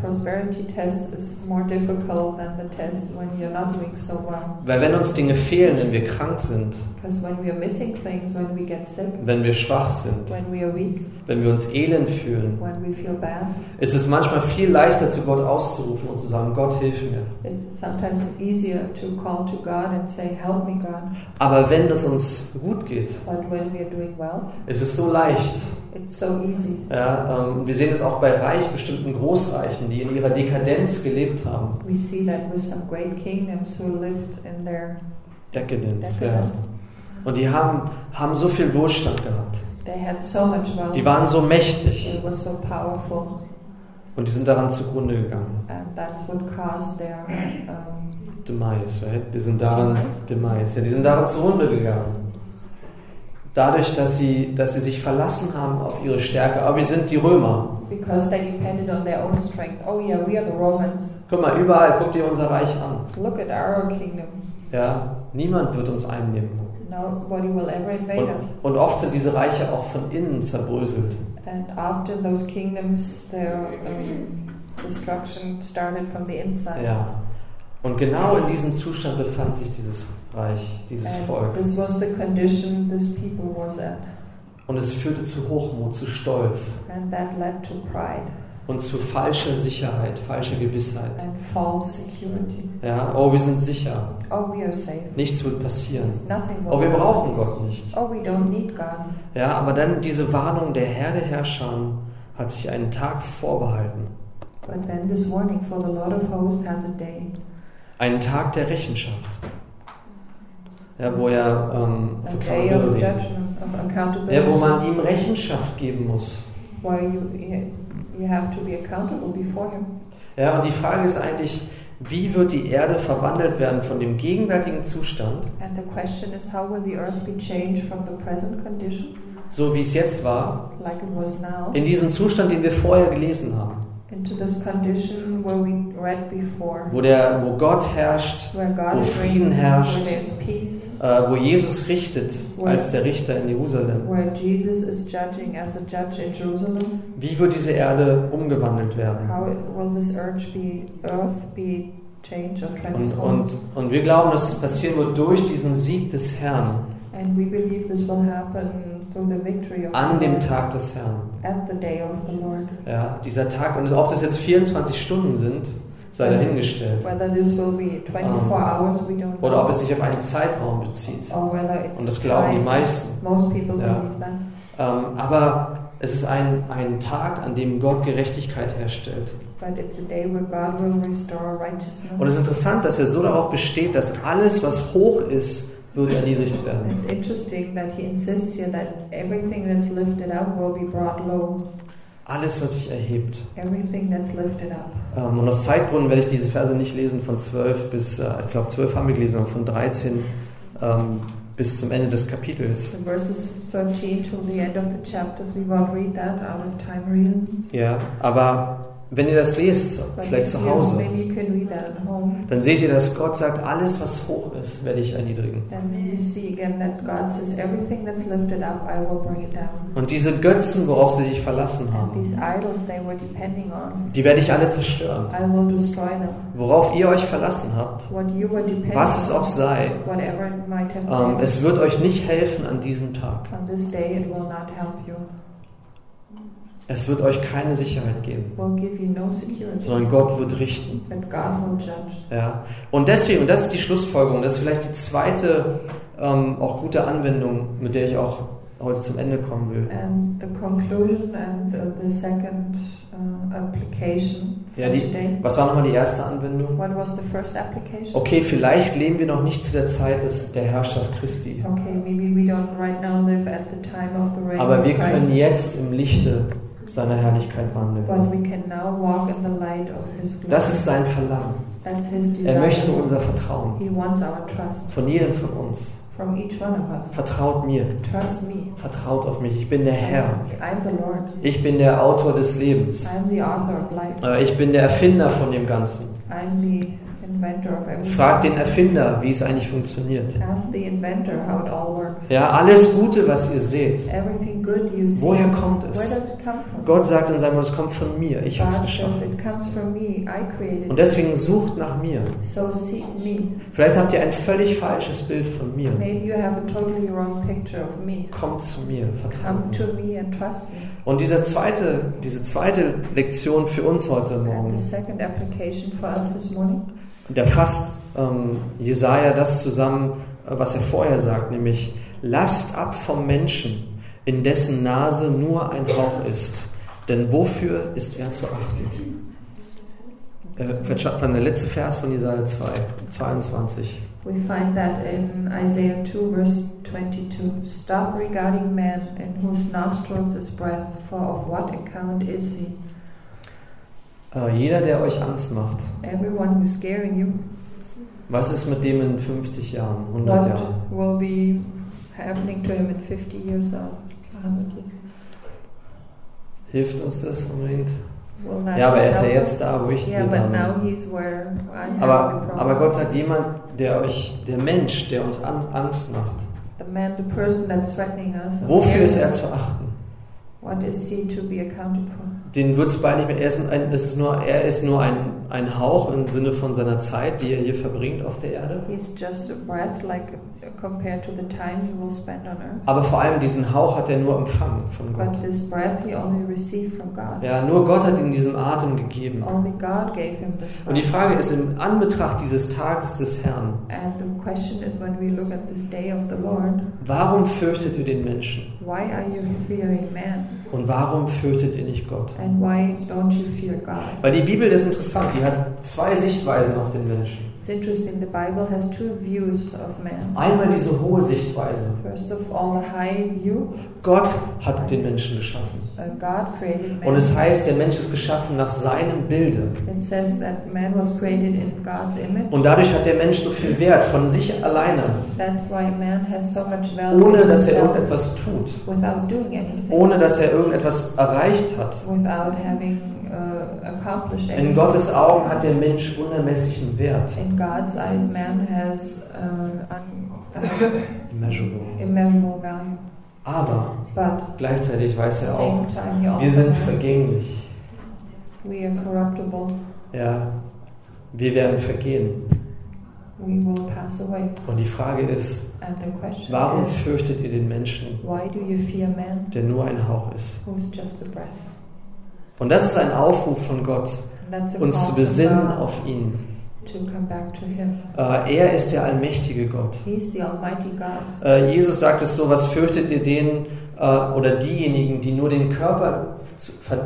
prosperity test is more difficult than the test when you're not doing so well. Weil wenn uns Dinge fehlen, wenn wir krank sind, Because when we are missing things, when we get sick, wenn wir schwach sind, when we are weak, wenn wir uns elend fühlen, when we feel bad, ist es manchmal viel leichter, zu Gott auszurufen und zu sagen, Gott, hilf mir. it's sometimes easier to call to God and say, Help me, God. Aber wenn es uns gut geht, But when we are doing well, ist es so leicht. it's so easy. Ja, ähm, wir sehen es auch bei reich bestimmten Großreichen, die in ihrer Dekadenz gelebt haben. We see that with some great kingdoms who lived in their Dekadenz, ja. Und die haben, haben so viel Wohlstand gehabt. They had so much wealth. Die waren so mächtig so powerful, und die sind daran zugrunde gegangen. and that's what caused their um, Demise, right? Die sind daran, Demise, ja, die sind daran zugrunde gegangen. Dadurch, dass sie, dass sie sich verlassen haben auf ihre Stärke. Aber wir sind die Römer. because they depended on their own strength. Oh yeah, we are the Romans. Guck mal, überall, guck dir unser Reich an. Look at our kingdom. Ja, niemand wird uns einnehmen. Nobody will ever invade Und, us. und oft sind diese Reiche auch von innen zerbröselt. And often those kingdoms, their um, destruction started from the inside. Ja. Und genau in diesem Zustand befand sich dieses Reich, dieses Volk. And this was the condition this people was at, Und es führte zu Hochmut, zu Stolz. and that led to pride. Und zu falscher Sicherheit, falscher Gewissheit. and false security. Ja, oh, wir sind sicher. Oh, we are safe. Nichts wird passieren. Oh, wir brauchen Gott nicht. Oh, we don't need God. Ja, aber dann diese Warnung der Herr der Herrscher hat sich einen Tag vorbehalten. But then this warning for the Lord of hosts has a day, Einen Tag der Rechenschaft. Ja, wo er ähm, of accountability- judgment, of accountability, ja, wo man ihm Rechenschaft geben muss. where you, you have to be accountable before Him. Ja, und die Frage ist eigentlich, wie wird die Erde verwandelt werden von dem gegenwärtigen Zustand, And the question is, how will the earth be changed from the present condition, so wie es jetzt war, like it was now, in diesen Zustand, den wir vorher gelesen haben, into this condition where we read before, wo, der, wo Gott herrscht, where God wo is Frieden herrscht. where there's peace, wo Jesus richtet als der Richter in Jerusalem. where Jesus is judging as a judge in Jerusalem. Wie wird diese Erde umgewandelt werden? How will this earth be, earth be changed or Und, transformed? und, und wir glauben, dass es passieren wird durch diesen Sieg des Herrn And we believe this will happen through the victory of an dem Tag des Herrn. at the day of the Lord. Ja, dieser Tag, und ob das jetzt 24 Stunden sind, sei dahingestellt. Whether this will be 24 Um, hours, we don't Oder ob es sich auf einen Zeitraum bezieht. Und das glauben die meisten. Ja. that. Ähm, aber es ist ein, ein Tag, an dem Gott Gerechtigkeit herstellt. Und es ist interessant, dass er so darauf besteht, dass alles, was hoch ist, wird erniedrigt werden. It's interesting that he insists here that everything that's lifted up will be brought low. Alles, was sich erhebt. Everything that's lifted up. Ähm, und aus Zeitgründen werde ich diese Verse nicht lesen von 12 bis, äh, ich glaube 12 haben wir gelesen, aber von 13 ähm, bis zum Ende des Kapitels. The verses 13 to the end of the chapters, we won't read that out of time reading. Ja, aber wenn ihr das lest, vielleicht zu Hause, dann seht ihr, dass Gott sagt, alles, was hoch ist, werde ich erniedrigen. Und diese Götzen, worauf sie sich verlassen haben, die werde ich alle zerstören. Worauf ihr euch verlassen habt, was es auch sei, ähm, es wird euch nicht helfen an diesem Tag. on this day it will not help you. Es wird euch keine Sicherheit geben, no sondern Gott wird richten. But God will judge. Ja. Und deswegen, und das ist die Schlussfolgerung, das ist vielleicht die zweite ähm, auch gute Anwendung, mit der ich auch heute zum Ende kommen will. And the conclusion and the second uh, application Ja, die, was war nochmal die erste Anwendung? What was the first application? Okay, vielleicht leben wir noch nicht zu der Zeit des, der Herrschaft Christi. Okay, maybe we don't right now live at the time of the reign Aber wir können jetzt im Lichte seiner Herrlichkeit wandeln. but we can now walk in the light of His glory. Das ist sein Verlangen. That's His desire. Er möchte unser Vertrauen. He wants our trust Von jedem von uns. Vertraut mir. Trust me. Vertraut auf mich. Ich bin der Herr. I'm the Lord. Ich bin der Autor des Lebens. I'm the author of life. Ich bin der Erfinder von dem Ganzen. Frag den Erfinder, wie es eigentlich funktioniert. Ja, alles Gute, was ihr seht, woher kommt es? Gott sagt in seinem Wort, es kommt von mir. Ich habe es geschaffen. Und deswegen sucht nach mir. So seek me. Vielleicht habt ihr ein völlig falsches Bild von mir. Maybe you have a totally wrong picture of me. Kommt zu mir, vertraut mir. Und diese zweite, diese zweite Lektion für uns heute Morgen, da fasst ähm, Jesaja das zusammen, äh, was er vorher sagt, nämlich lasst ab vom Menschen, in dessen Nase nur ein Hauch ist, denn wofür ist er zu achten? Äh, der letzte Vers von Jesaja 2, 22. we find that in Isaiah 2, verse 22. Stop regarding man in whose nostrils is breath, for of what account is he? Äh, jeder, der euch Angst macht, Everyone who's scaring you, was ist mit dem in 50 Jahren, 100 what Jahren? will be happening to him in 50 years or 100 years? Hilft uns das unbedingt? Ja, aber er ist ja jetzt da, wo ich Yeah, bin. Aber, aber Gott sagt, jemand, der euch, der Mensch, der uns An- Angst macht, the man, the person that's threatening us. wofür ist er zu achten? What is he to be accounted for? Den wird es bald nicht mehr, ist, ein, ist nur, er ist nur ein, ein Hauch im Sinne von seiner Zeit, die er hier verbringt auf der Erde. Like. Aber vor allem diesen Hauch hat er nur empfangen von Gott. But this breath he only received from God. Ja, nur Gott hat ihm diesen Atem gegeben. Und die. Frage ist, in Anbetracht dieses Tages des Herrn, Lord, warum fürchtet ihr den Menschen? why are you fearing man? Und warum fürchtet ihr nicht Gott? And why don't you fear God? Weil die Bibel das ist interessant, die hat zwei Sichtweisen auf den Menschen. It's interesting, the Bible has two views of man. Einmal diese hohe Sichtweise. First of all, a high view. Gott hat den Menschen geschaffen. God created man. Und es heißt, der Mensch ist geschaffen nach seinem Bilde. It says that man was created in God's image. Und dadurch hat der Mensch so viel Wert von sich alleine, That's why man has so much value ohne dass er irgendetwas tut, without doing anything, ohne dass er irgendetwas erreicht hat. without having uh, accomplished In anything. Gottes Augen hat der Mensch unermesslichen Wert. In God's eyes, man has uh, un, uh, Immeasurable. immeasurable value. Aber But gleichzeitig weiß er auch, also wir sind knows vergänglich. we are corruptible. Ja, wir werden vergehen. We will pass away. Und die Frage ist, And the question warum is, fürchtet ihr den Menschen, why do you fear man der nur ein Hauch ist? who's just a breath? Und das ist ein Aufruf von Gott, uns zu besinnen auf ihn. Äh, er ist der allmächtige Gott. Äh, Jesus sagt es so, was fürchtet ihr den äh, oder diejenigen, die nur den Körper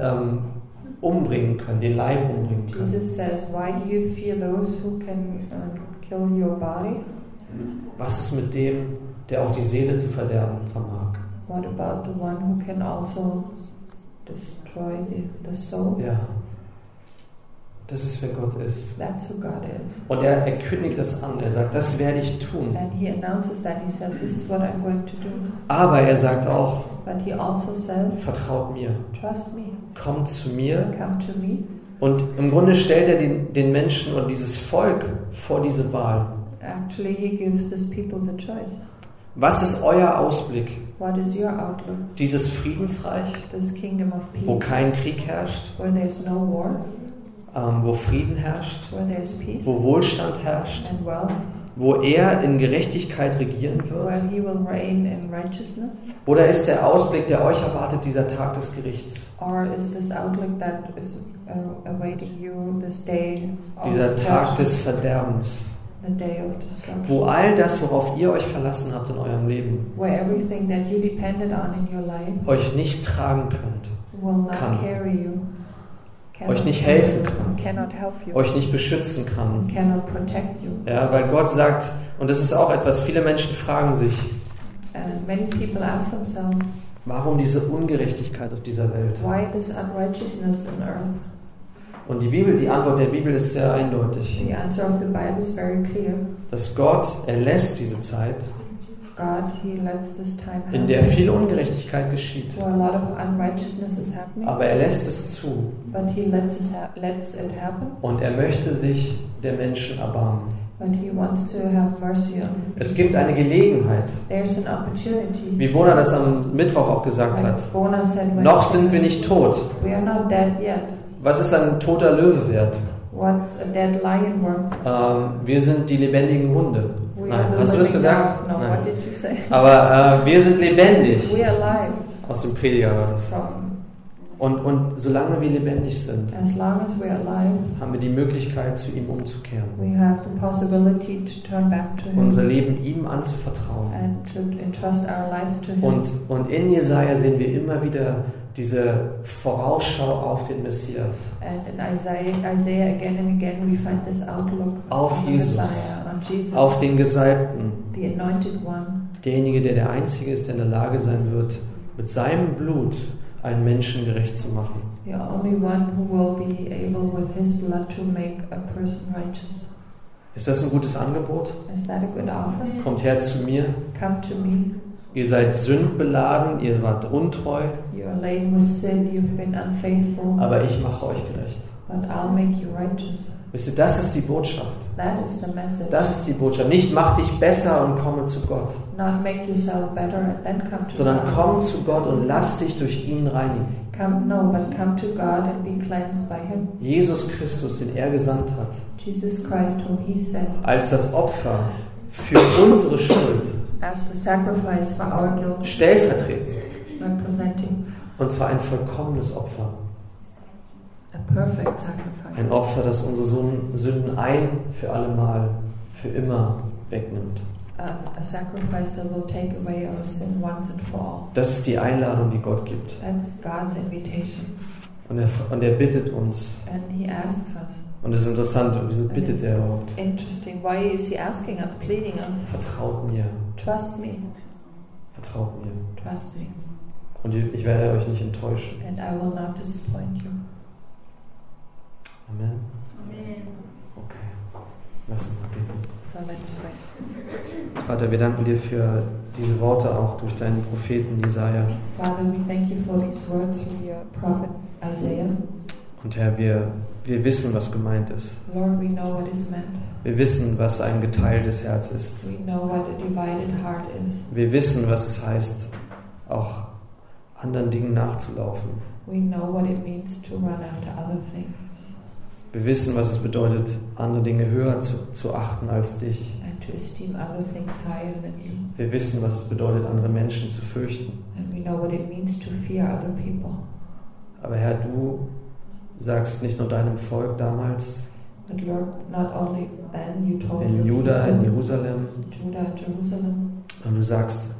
ähm, umbringen können, den Leib umbringen können? Jesus says, Why do you fear those who can uh, kill your body? Was ist mit dem, der auch die Seele zu verderben vermag? What about the one who can also destroy the, the soul? Ja, das ist wer Gott ist. That's who God is. Und er, er kündigt das an, er sagt, das werde ich tun. And He announces that. He says, This is what I'm going to do. Aber er sagt auch, But He also says, vertraut mir, Trust me, kommt zu mir. come to me. Und im Grunde stellt er den, den Menschen und dieses Volk vor diese Wahl. Actually, He gives these people the choice. Was ist euer Ausblick? What is your outlook? Dieses Friedensreich, wo kein Krieg herrscht, no war, ähm, wo Frieden herrscht, peace wo Wohlstand herrscht, wo er in Gerechtigkeit regieren wird? Oder ist der Ausblick, der euch erwartet, dieser Tag des Gerichts? Is uh, Dieser Tag des Verderbens, wo all das, worauf ihr euch verlassen habt in eurem Leben, where everything that you depended on in your life euch nicht tragen könnt, kann. carry you, Euch nicht helfen kann. you, euch nicht beschützen kann. cannot protect you. Ja, weil Gott sagt, und das ist auch etwas, viele Menschen fragen sich, And many people ask themselves, warum diese Ungerechtigkeit auf dieser Welt? why this unrighteousness on earth? Und die Bibel, die Antwort der Bibel ist sehr eindeutig, The answer of the Bible is very clear. dass Gott erlässt diese Zeit, God, He lets this time happen. in der viel Ungerechtigkeit geschieht, where a lot of unrighteousness is happening, aber er lässt es zu but He lets it, lets it happen. und er möchte sich der Menschen erbarmen. But he wants to have mercy on. Es gibt eine Gelegenheit, There's an opportunity. wie Bona das am Mittwoch auch gesagt hat. Like Bona said, Noch sind wir nicht tot. we are not dead yet. Was ist ein toter Löwe wert? What's a dead lion worth? Ähm, wir sind die lebendigen Hunde. We Nein, hast du das gesagt? No, Nein. what did you say? Aber äh, wir sind lebendig. We are alive Aus dem Prediger war das. Und, und solange wir lebendig sind, as as alive, haben wir die Möglichkeit, zu ihm umzukehren. Unser Leben ihm anzuvertrauen. and to entrust our lives to him. Und, und in Jesaja sehen wir immer wieder diese Vorausschau auf den Messias. and in Isaiah, Isaiah again and again we find this outlook Auf Jesus. Messiah, Jesus, Auf den Gesalbten. the anointed one. Derjenige, der der Einzige ist, der in der Lage sein wird, mit seinem Blut einen Menschen gerecht zu machen. The only one who will be able with his blood to make a person righteous. Ist das ein gutes Angebot? Is that a good offer? Kommt her zu mir. Come to me. Ihr seid sündbeladen, ihr wart untreu, You're laden with sin, you've been unfaithful, aber ich mache euch gerecht. but I'll make you righteous. Wisst ihr, das ist die Botschaft. That is the message. Das ist die Botschaft. Nicht mach dich besser und komme zu Gott, Not make yourself better and then come to sondern God. komm zu Gott und lass dich durch ihn reinigen. Come, no, but come to God and be cleansed by Him. Jesus Christus, den er gesandt hat, Jesus Christ, whom He sent, als das Opfer für unsere Schuld, as the sacrifice for our guilt, stellvertretend, und zwar ein vollkommenes Opfer. a perfect sacrifice. Ein Opfer, das unsere Sünden- ein für allemal, für immer wegnimmt. A sacrifice that will take away our sin once and for all. Das ist die Einladung, die Gott gibt. Und er, und er bittet uns. Und es ist interessant, wieso bittet er überhaupt? Interesting. Why is He asking us, pleading us? Vertraut mir, Trust me, vertraut mir. trust me, Und ich werde euch nicht enttäuschen. and I will not disappoint you. Amen. Okay. Lass uns mal beten. So let's pray. Vater, wir danken dir für diese Worte auch durch deinen Propheten Jesaja. Father, we thank you for these words from your prophet Isaiah. Und Herr, wir, wir wissen, was gemeint ist. Lord, we know what is meant. Wir wissen, was ein geteiltes Herz ist. We know what a divided heart is. Wir wissen, was es heißt, auch anderen Dingen nachzulaufen. We know what it means to run after other things. Wir wissen, was es bedeutet, andere Dinge höher zu, zu achten als dich. Wir wissen, was es bedeutet, andere Menschen zu fürchten. And we know what it means to fear other people. Aber Herr, du sagst nicht nur deinem Volk damals, But Lord, not only then you told in Juda, in people, Jerusalem, Judah Jerusalem, und du sagst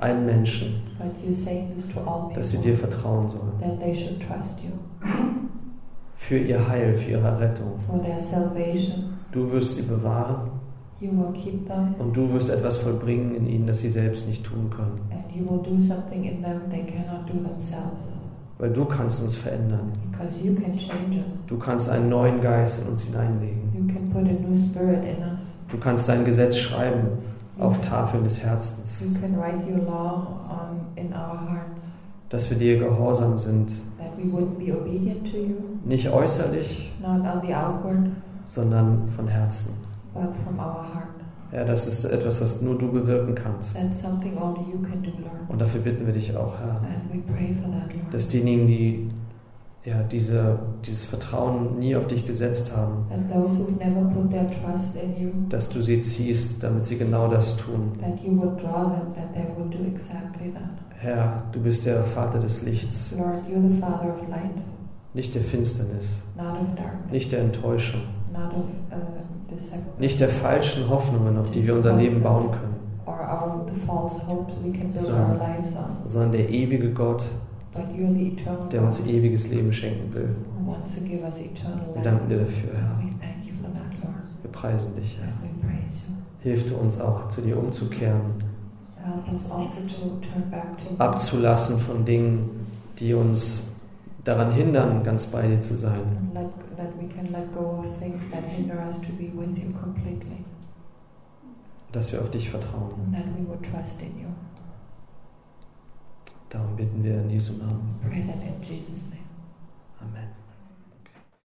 allen Menschen, but you say this to all dass sie dir people, vertrauen sollen. that they should trust you Für ihr Heil, für ihre Rettung. for their salvation. Du wirst sie bewahren You will keep them, und du wirst etwas vollbringen in ihnen, das sie selbst nicht tun können. and you will do something in them they cannot do themselves. Weil du kannst uns verändern. Because you can change us. Du kannst einen neuen Geist in uns hineinlegen. Du kannst dein Gesetz schreiben auf Tafeln des Herzens. You can write your law on, in our hearts. Dass wir dir gehorsam sind, That we would be obedient to you, nicht äußerlich, sondern von Herzen. Ja, das ist etwas, was nur du bewirken kannst. Do. Und dafür bitten wir dich auch, Herr, that, dass diejenigen, die ja, diese, dieses Vertrauen nie auf dich gesetzt haben, you, dass du sie ziehst, damit sie genau das tun. them, exactly. Herr, du bist der Vater des Lichts, Lord, you're the Father of light, nicht der Finsternis, nicht der Enttäuschung, not of uh, nicht der falschen Hoffnungen, auf die wir unser Leben bauen können, sondern der ewige Gott, der uns ewiges Leben schenken will. Wir danken dir dafür, Herr. Wir preisen dich, Herr. Hilf du uns auch, zu dir umzukehren, also abzulassen von Dingen, die uns daran hindern, ganz bei dir zu sein. That we can let go of things that hinder us to be with you completely. Dass wir auf dich vertrauen. that we would trust in you. Darum bitten wir in Jesu Namen. Pray that in Jesus' name. Amen.